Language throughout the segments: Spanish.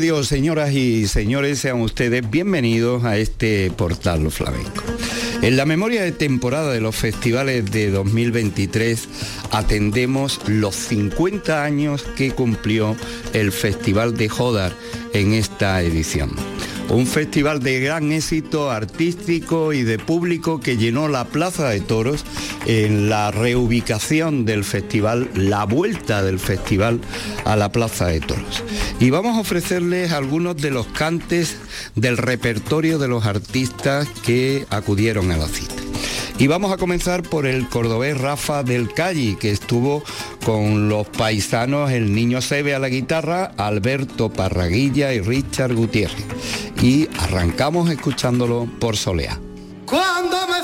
Dios, señoras y señores, sean ustedes bienvenidos a este portal flamenco. En la memoria de temporada de los festivales de 2023 atendemos los 50 años que cumplió el Festival de Jodar en esta edición. Un festival de gran éxito artístico y de público que llenó la Plaza de Toros en la reubicación del festival, la vuelta del festival a la Plaza de Toros. Y vamos a ofrecerles algunos de los cantes del repertorio de los artistas que acudieron a la cita. Y vamos a comenzar por el cordobés Rafa del Calle, que estuvo con los paisanos El Niño Sebe a la guitarra, Alberto Parraguilla y Richard Gutiérrez. Y arrancamos escuchándolo por me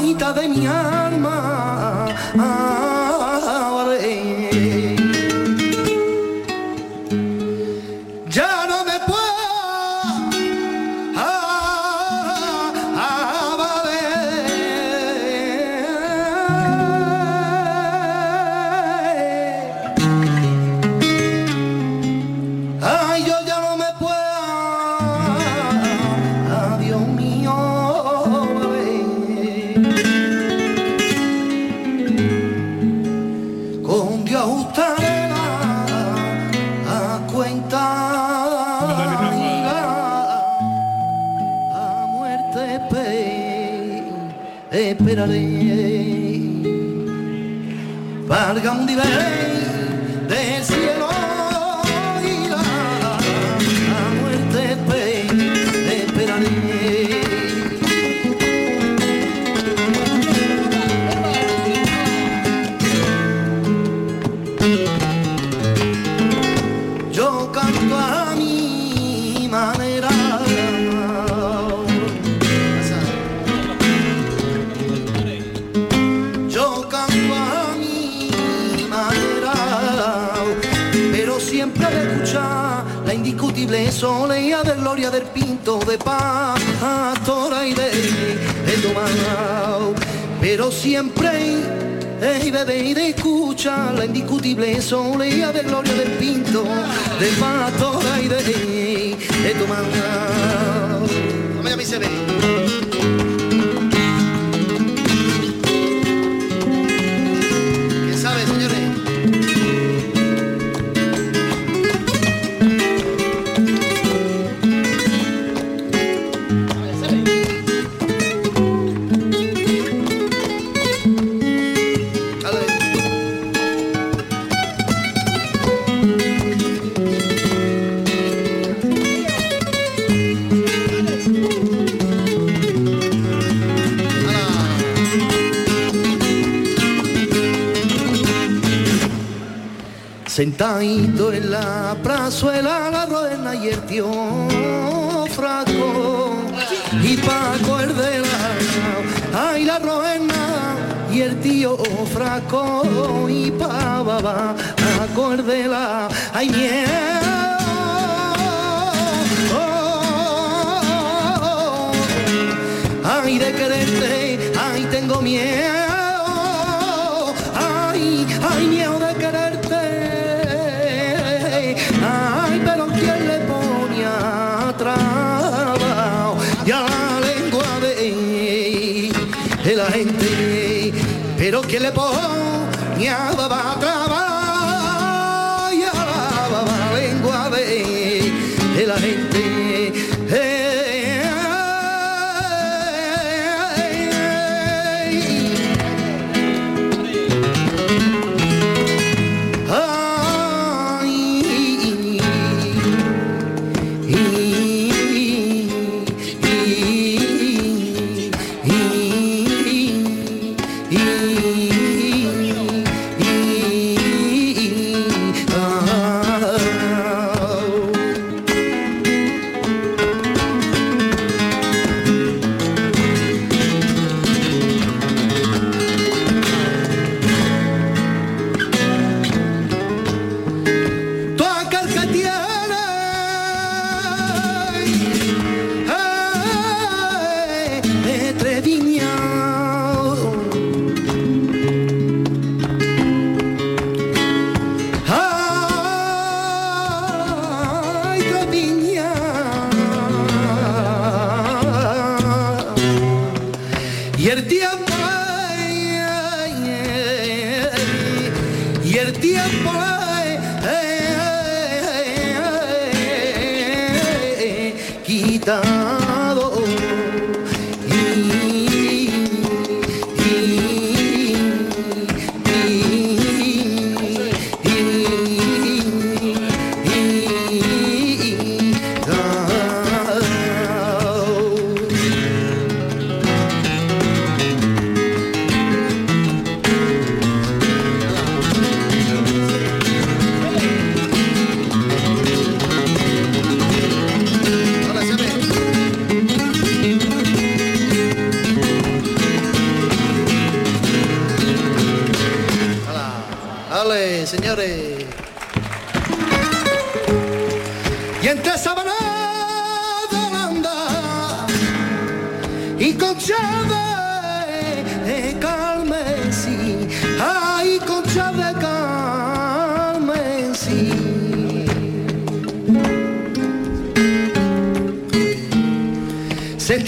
de mi alma. Ah, vive. soleá de gloria del pinto de pastora y de, de tomado. Pero siempre y de, y de escucha la indiscutible soleá de gloria del pinto de pastora y de, de tomado. A mí. Sentadito en la prazuela la rueda y el tío fraco y Paco el de la ay la roena y el tío fraco y pa baba acorde la ay miedo ay de quererte ay tengo miedo pero que le ponía va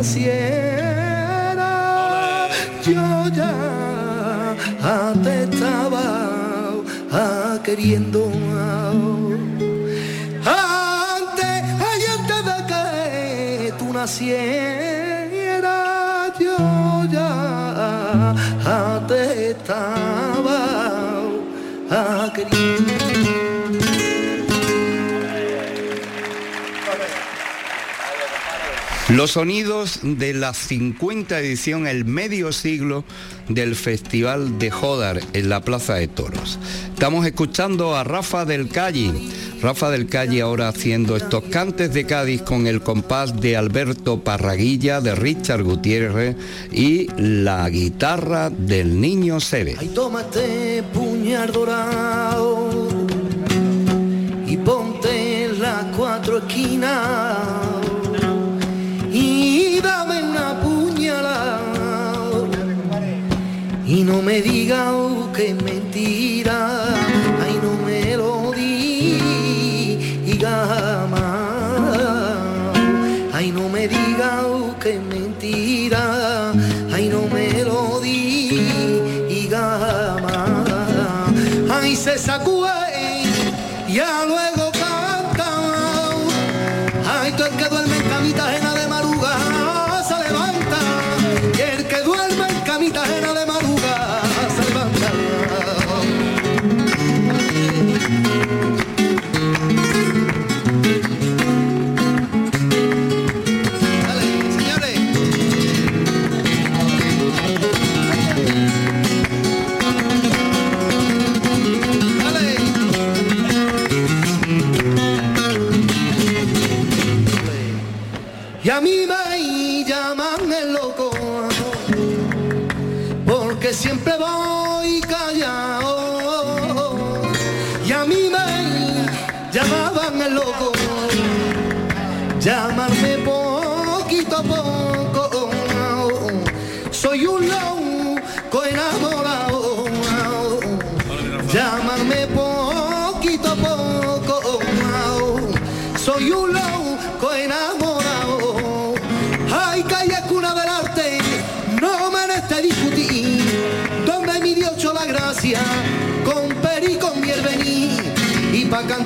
naciera, yo ya te estaba ah, queriendo. Ah. Antes, antes de que tú nacieras, yo ya te estaba ah, queriendo. Los sonidos de la 50 edición, el medio siglo del Festival de Jodar en la Plaza de Toros. Estamos escuchando a Rafa del Calle. Rafa del Calle ahora haciendo estos cantes de Cádiz con el compás de Alberto Parraguilla, de Richard Gutiérrez y la guitarra del niño Sebe. Ay, tómate puñal dorado y ponte las cuatro esquinas Y no me diga oh, que es mentira, ay no me lo diga más. Ay no me diga oh, que es mentira, ay no me lo diga más. Ay se sacude y ya luego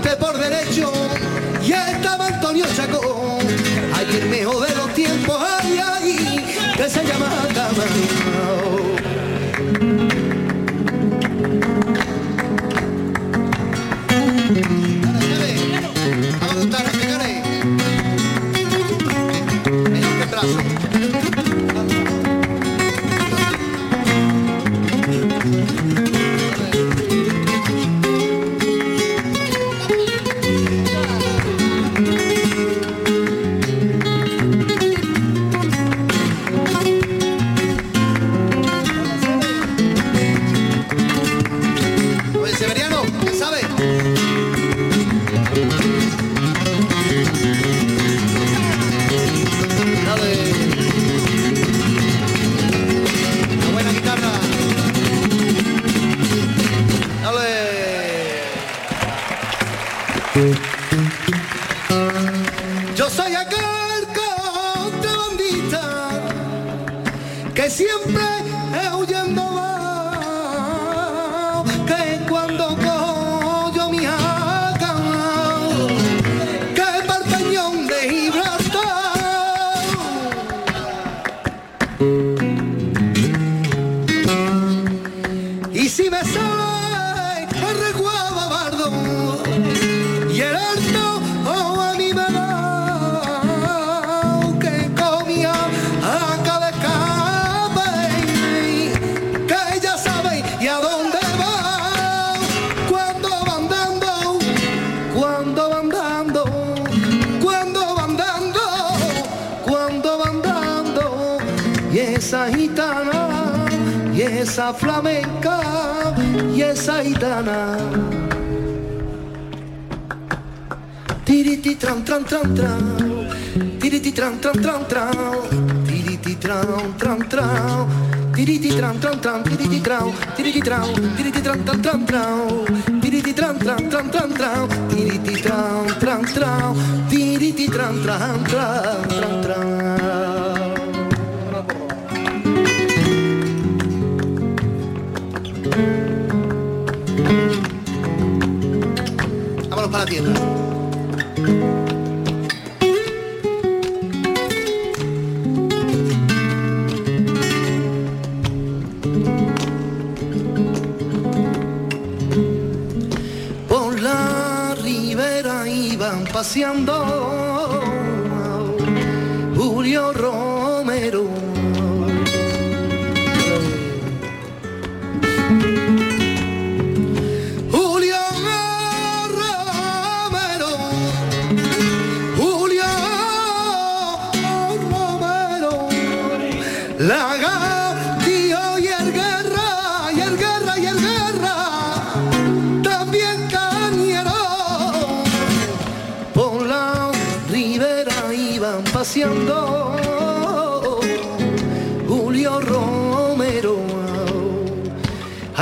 Por derecho, y estaba Antonio Chacón. Ay, el mejor de los tiempos, ay, ay, que se llama tran tran Tiriti tran tran tran tran Tiriti tran tran tran Tiriti tran tran tran Tiriti tran Tiriti tran Tiriti tran tran tran tran Tiriti tran tran tran tran tran Tiriti tran tran tran Tiriti tran tran tran tran tran Vámonos para la tierra. Paseando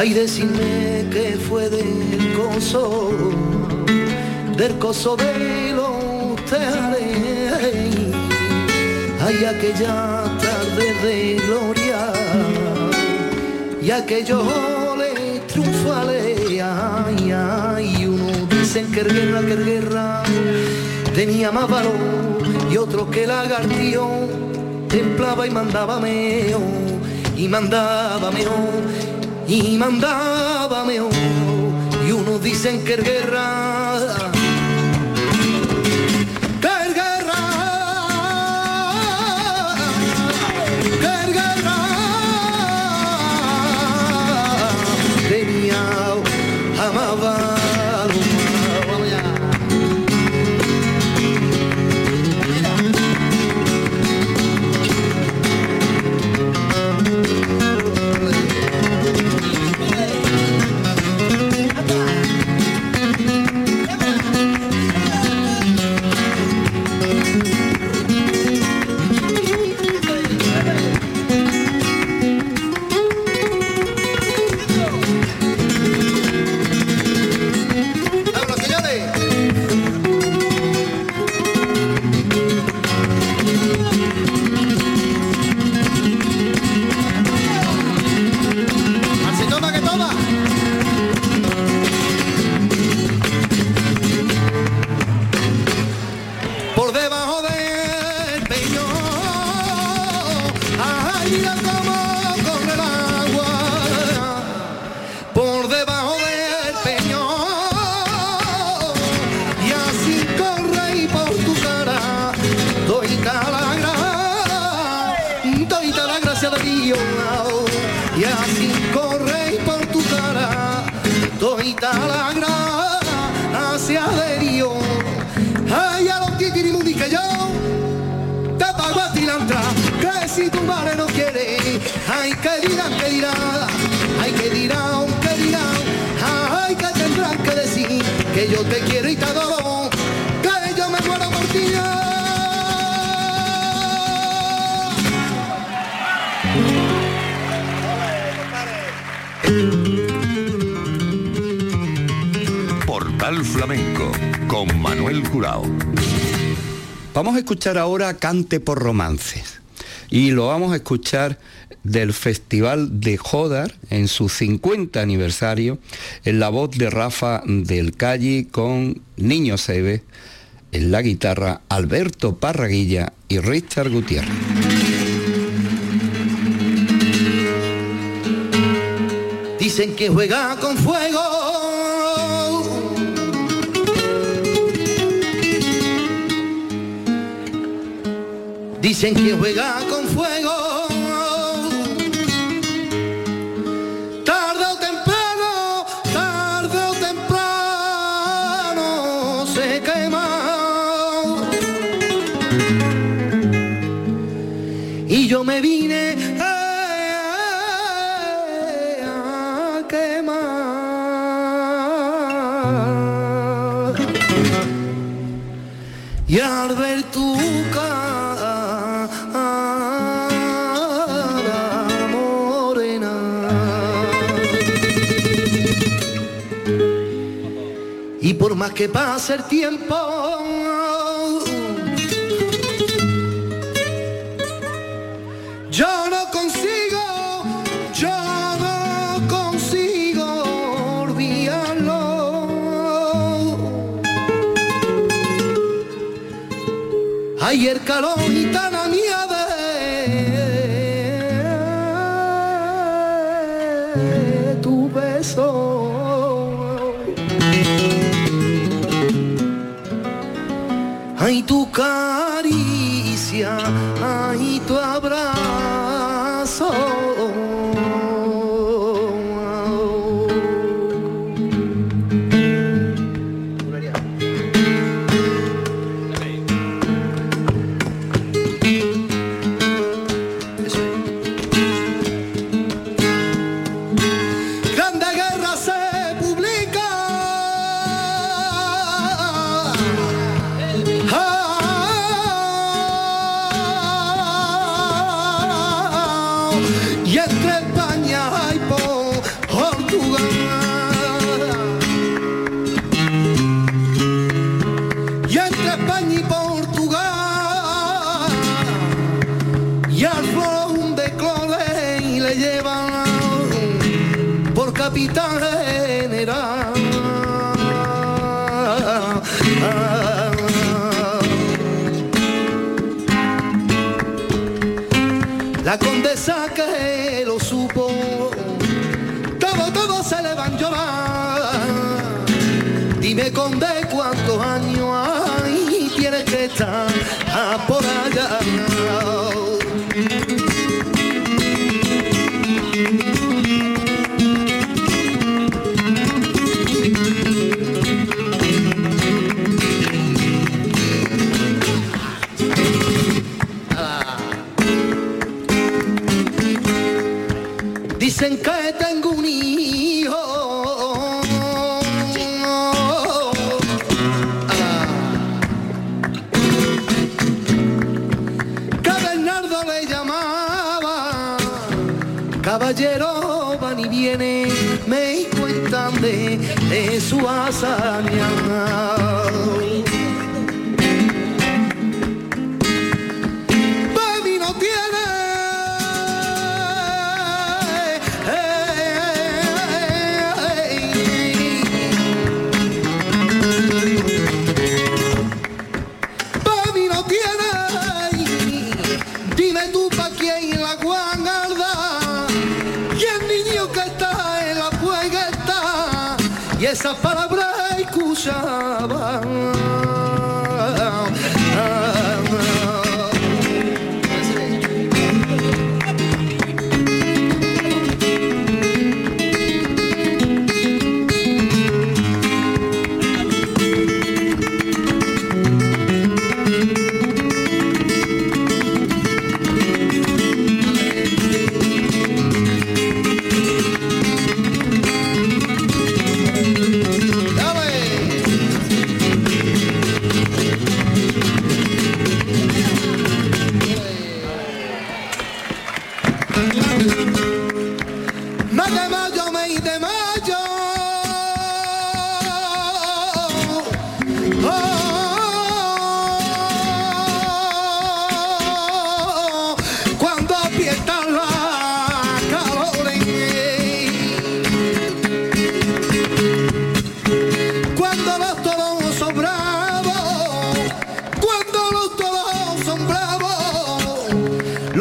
Ay, decirme que fue del coso, del coso de los tejares. Ay, aquella tarde de gloria y aquellos goles triunfales. Ay, ay, uno dicen que el guerra, que el guerra tenía más valor y otros que lagartío templaba y mandaba meo y mandaba meo y mandaba meo y unos dicen que el guerra ahora Cante por Romances y lo vamos a escuchar del Festival de Jodar en su 50 aniversario en la voz de Rafa del Calle con Niño Sebe, en la guitarra Alberto Parraguilla y Richard Gutiérrez. Dicen que juega con fuego. Dicen que juega con y por más que pase el tiempo y el calor y tan nieve tu caricia ay tu abrazo caballero van y viene, me cuentan de, de su hazaña.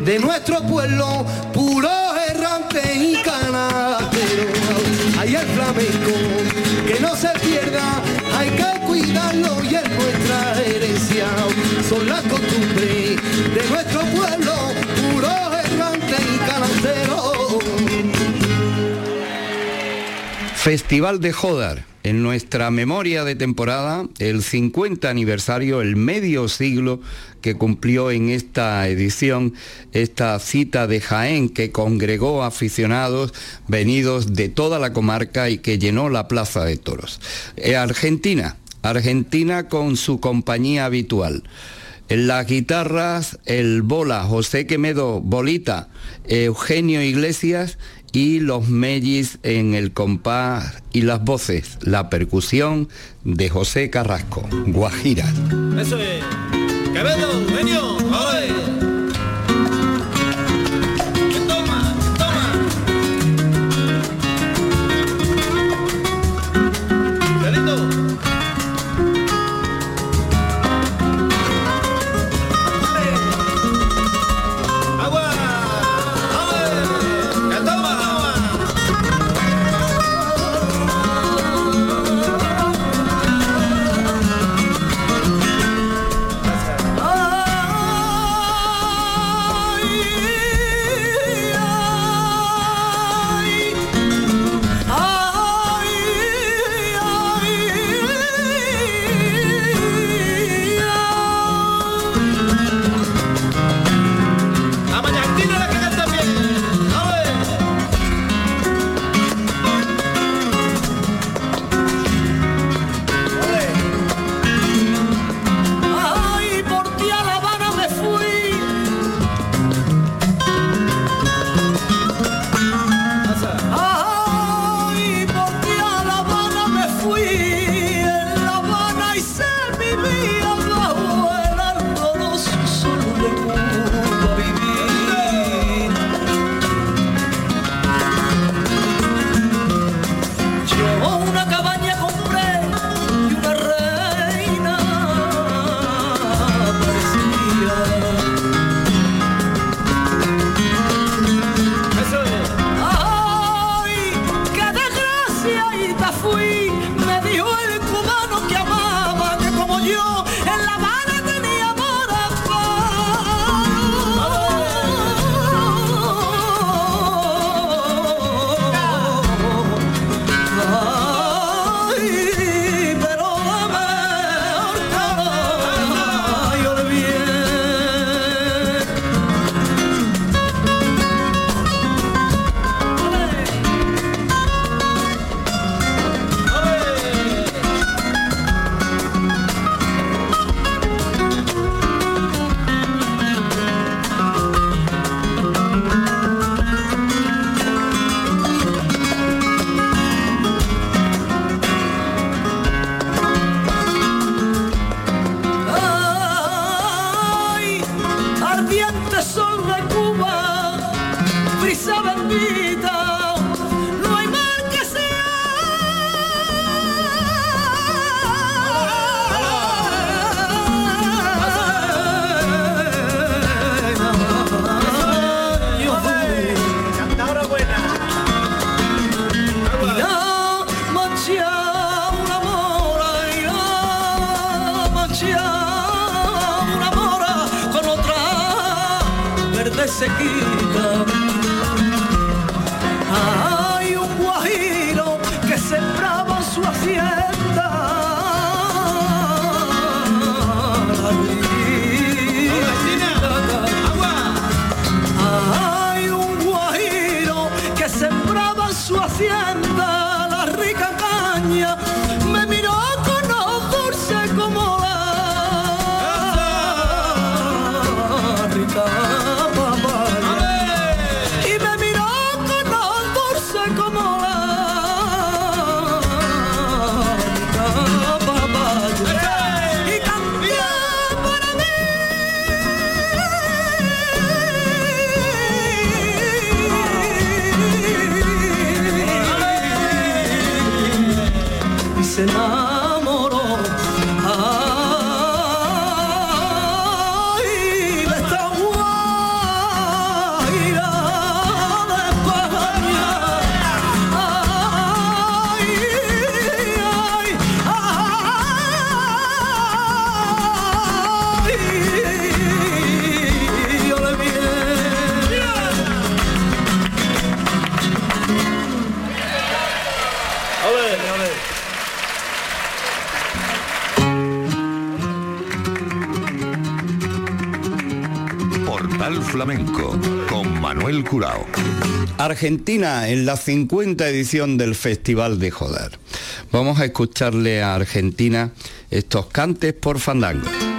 de nuestro pueblo, puro errante y canatero. Hay el flamenco, que no se pierda, hay que cuidarlo y es nuestra herencia. Son las costumbres de nuestro pueblo, Festival de Jodar en nuestra memoria de temporada el 50 aniversario, el medio siglo que cumplió en esta edición esta cita de Jaén que congregó aficionados venidos de toda la comarca y que llenó la Plaza de Toros. Eh, Argentina, Argentina con su compañía habitual. Las guitarras, el Bola, José Quemedo, Bolita, Eugenio Iglesias y los mellis en el compás y las voces, la percusión de José Carrasco, Guajira. Eso es. Eugenio, Argentina en la 50 edición del Festival de Joder. Vamos a escucharle a Argentina estos cantes por fandango.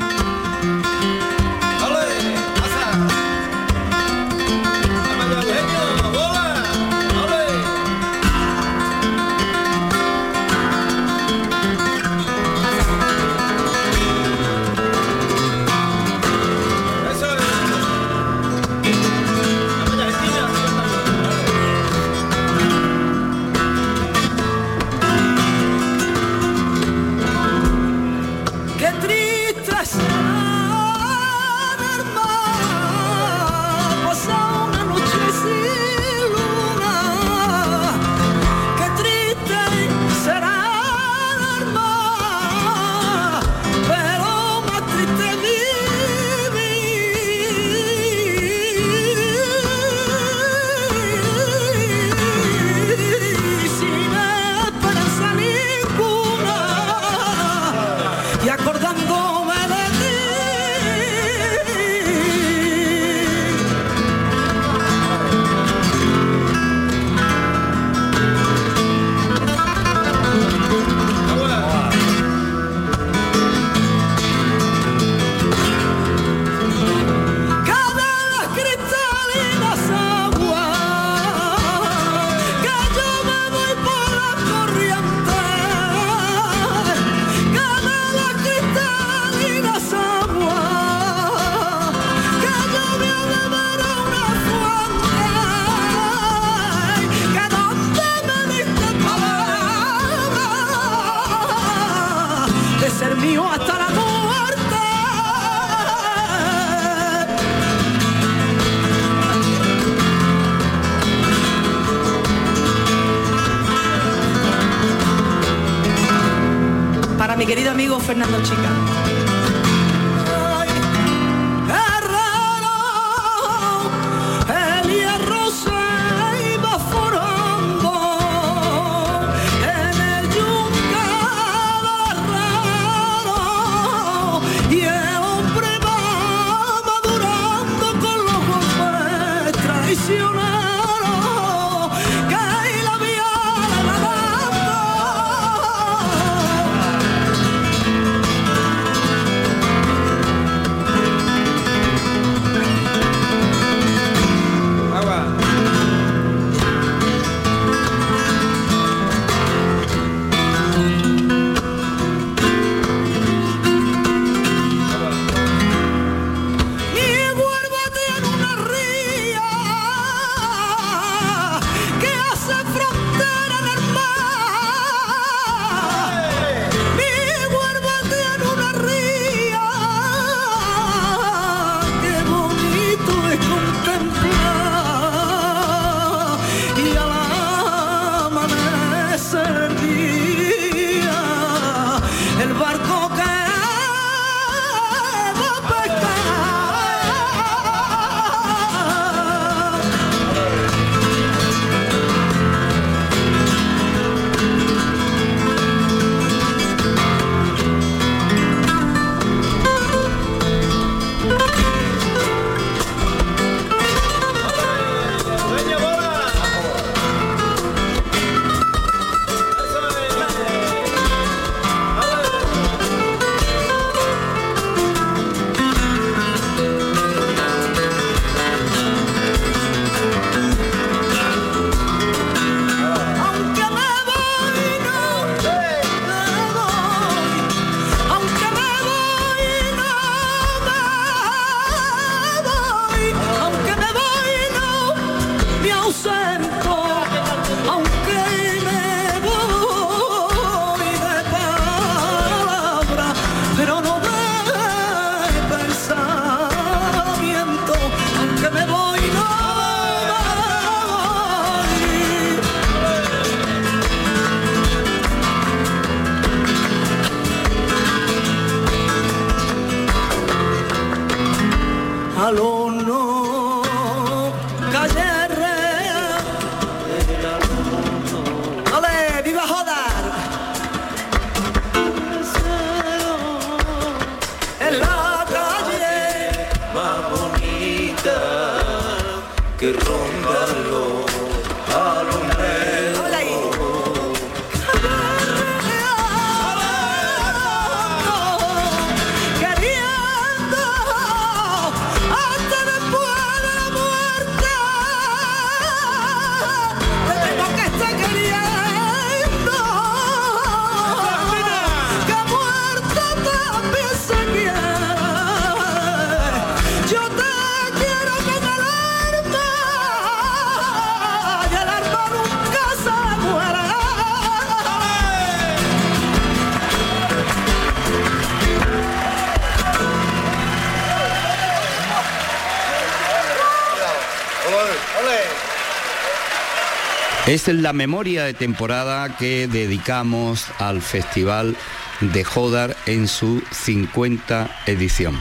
Es la memoria de temporada que dedicamos al Festival de Jodar en su 50 edición.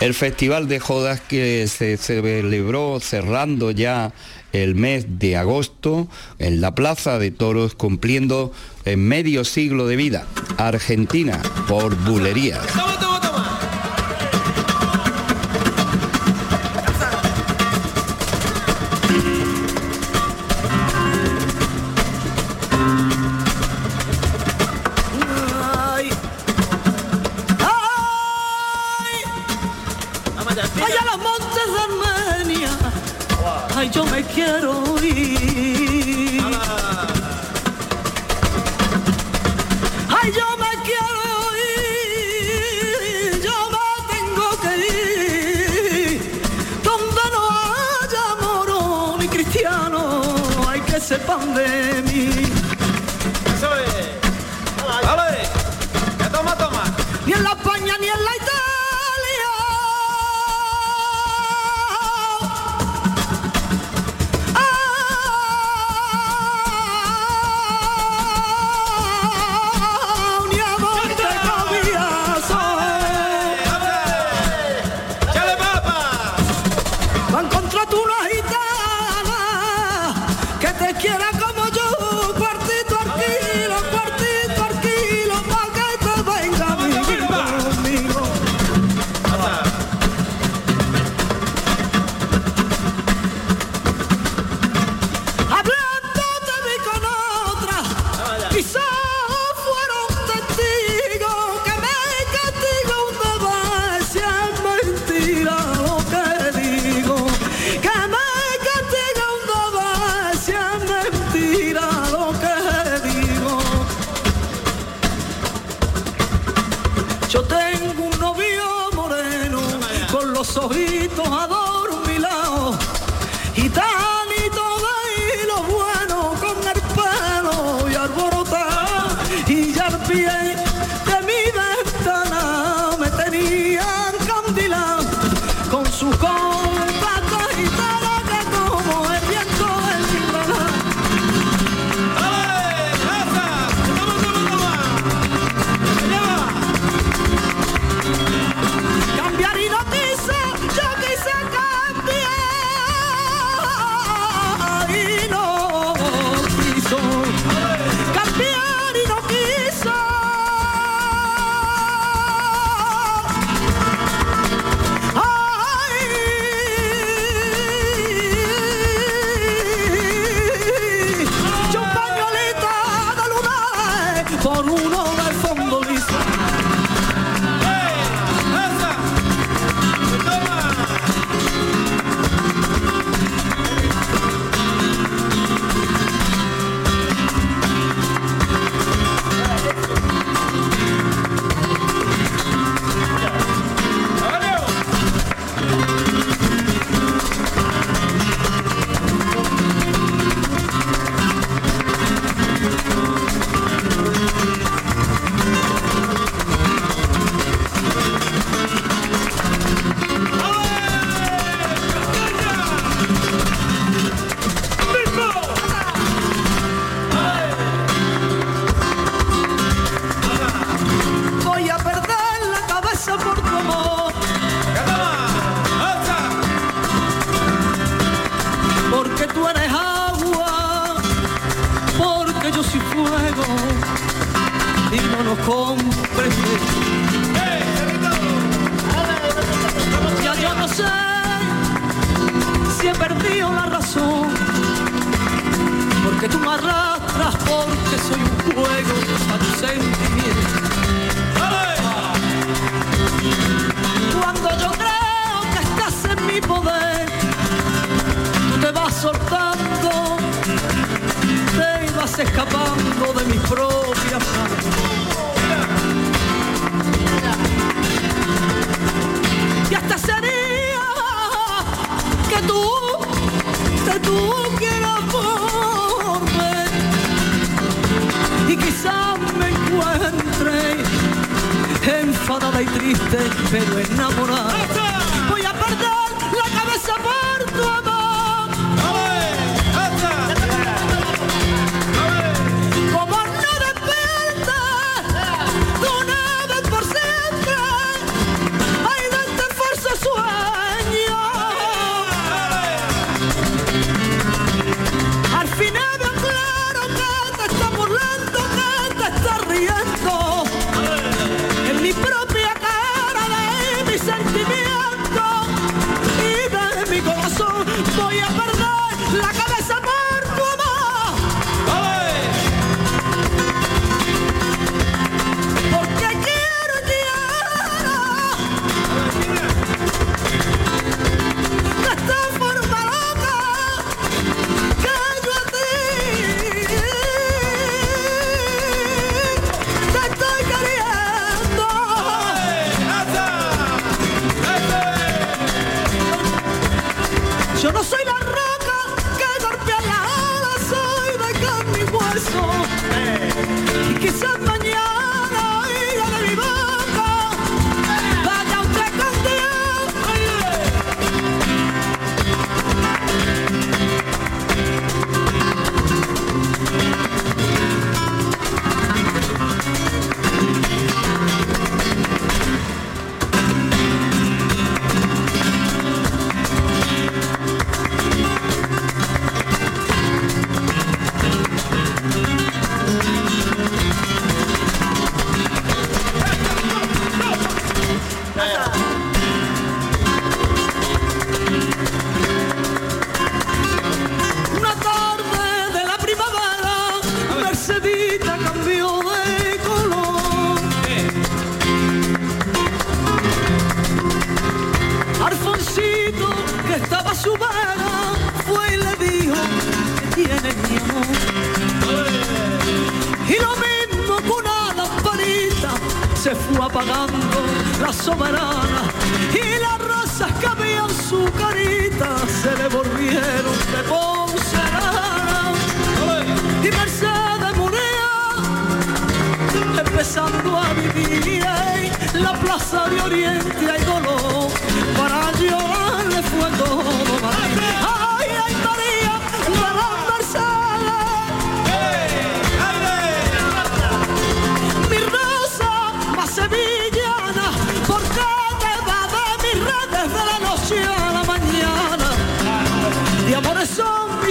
El Festival de Jodas que se celebró cerrando ya el mes de agosto en la Plaza de Toros cumpliendo en medio siglo de vida. Argentina por bulerías. No nos comprende. Ya yo no sé si he perdido la razón, porque tú me arrastras porque soy un juego a tus sentimientos. Cuando yo creo que estás en mi poder, tú te vas soltando, te ibas escapando de mis propias manos. Que tú quieras volver y quizás me encuentre enfadada y triste, pero enamorada. Voy a perder la cabeza por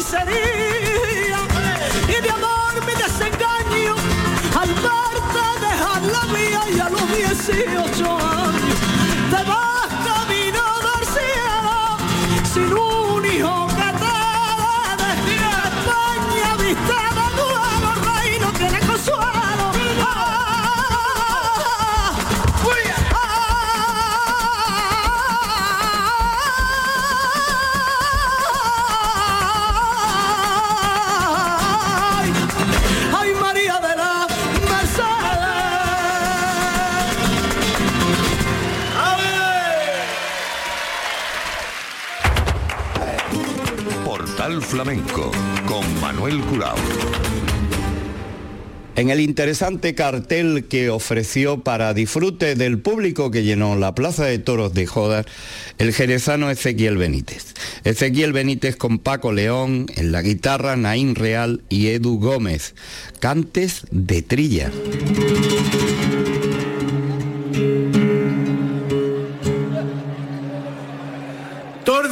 miseria y de amor mi desengaño al verte dejar la vía y a los 18 años Manuel Curao. En el interesante cartel que ofreció para disfrute del público que llenó la Plaza de Toros de Jodas, el jerezano Ezequiel Benítez. Ezequiel Benítez con Paco León, en la guitarra Naín Real y Edu Gómez. Cantes de trilla. Por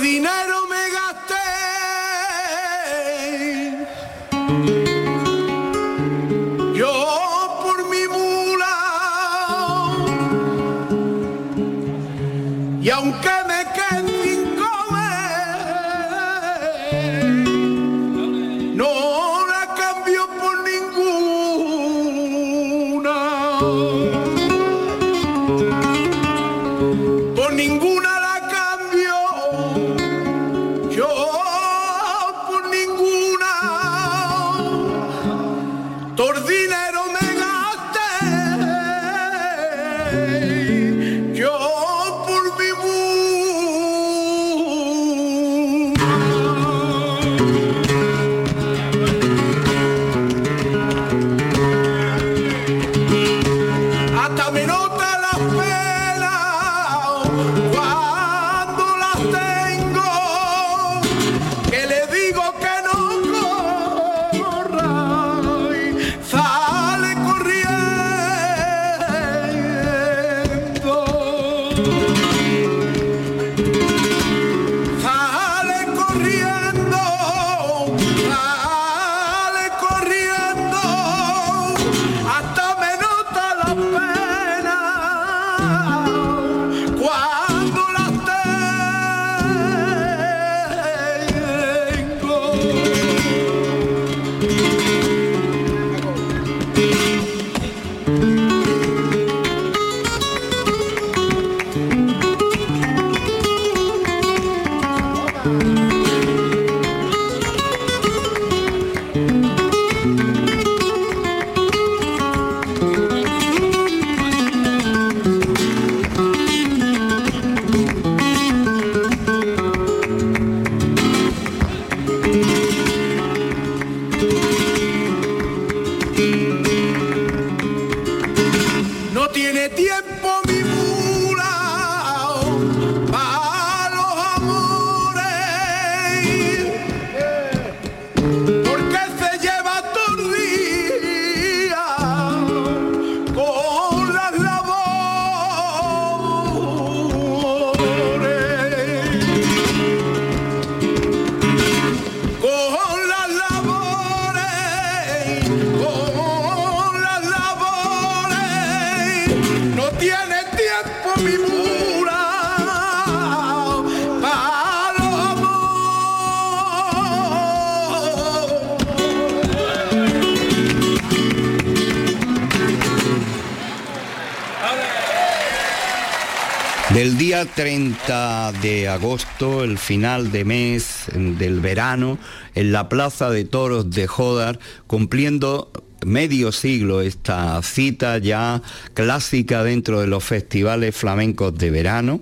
de agosto, el final de mes del verano, en la Plaza de Toros de Jodar, cumpliendo medio siglo esta cita ya clásica dentro de los festivales flamencos de verano,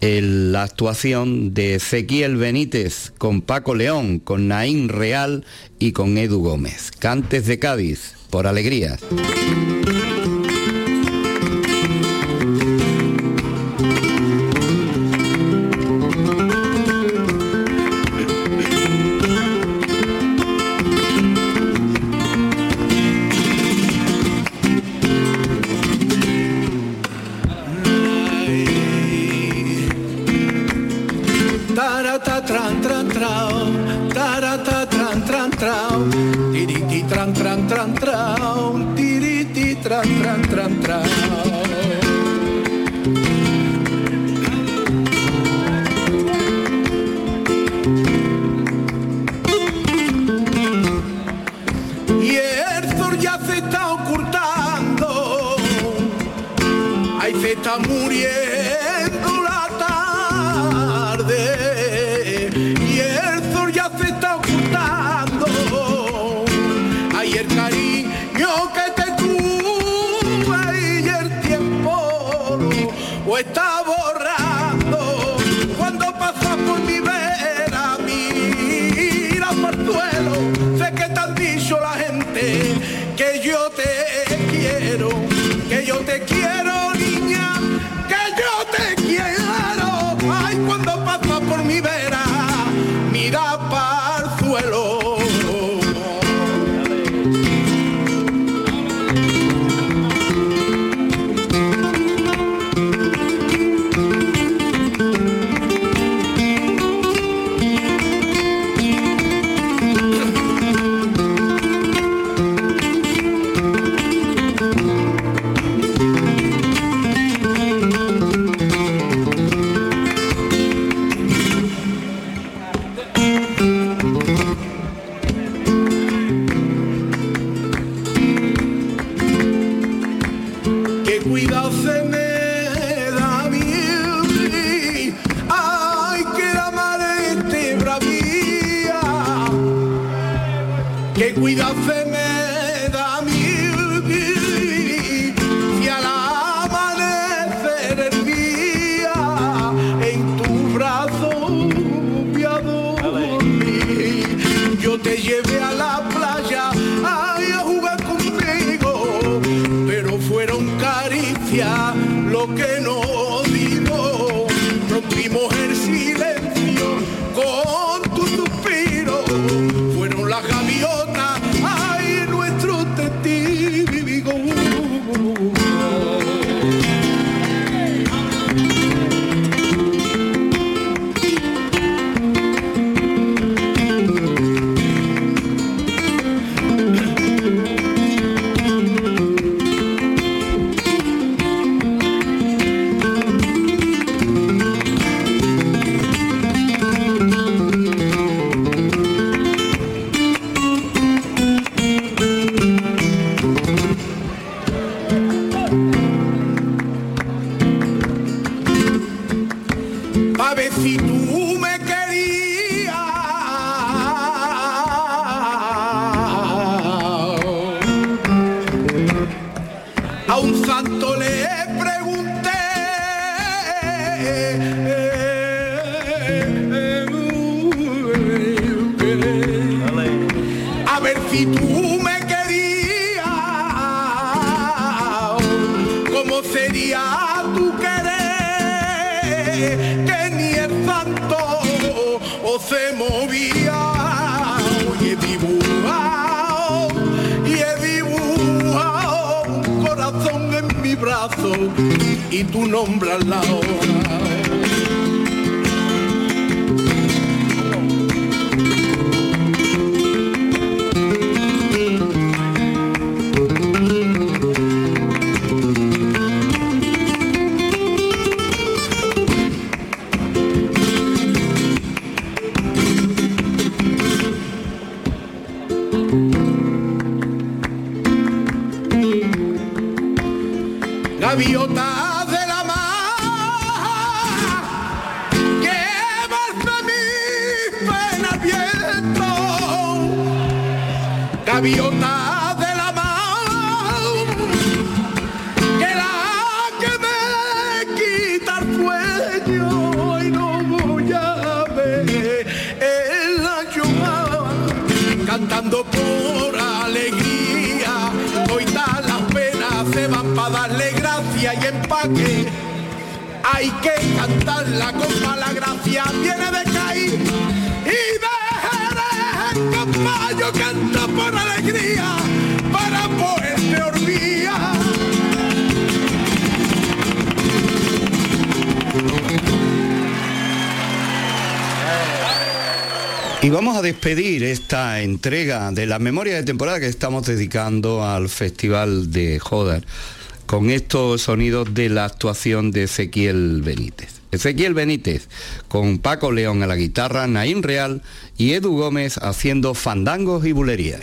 la actuación de Ezequiel Benítez con Paco León, con Naín Real y con Edu Gómez. Cantes de Cádiz, por alegrías. tiriti tran tran tran trao, tiriti tran tran tran trao. está muriendo que cuida fe. Gaviota de la mar. despedir esta entrega de la memoria de temporada que estamos dedicando al Festival de Jodar con estos sonidos de la actuación de Ezequiel Benítez. Ezequiel Benítez, con Paco León a la guitarra, Naín Real y Edu Gómez haciendo fandangos y bulerías.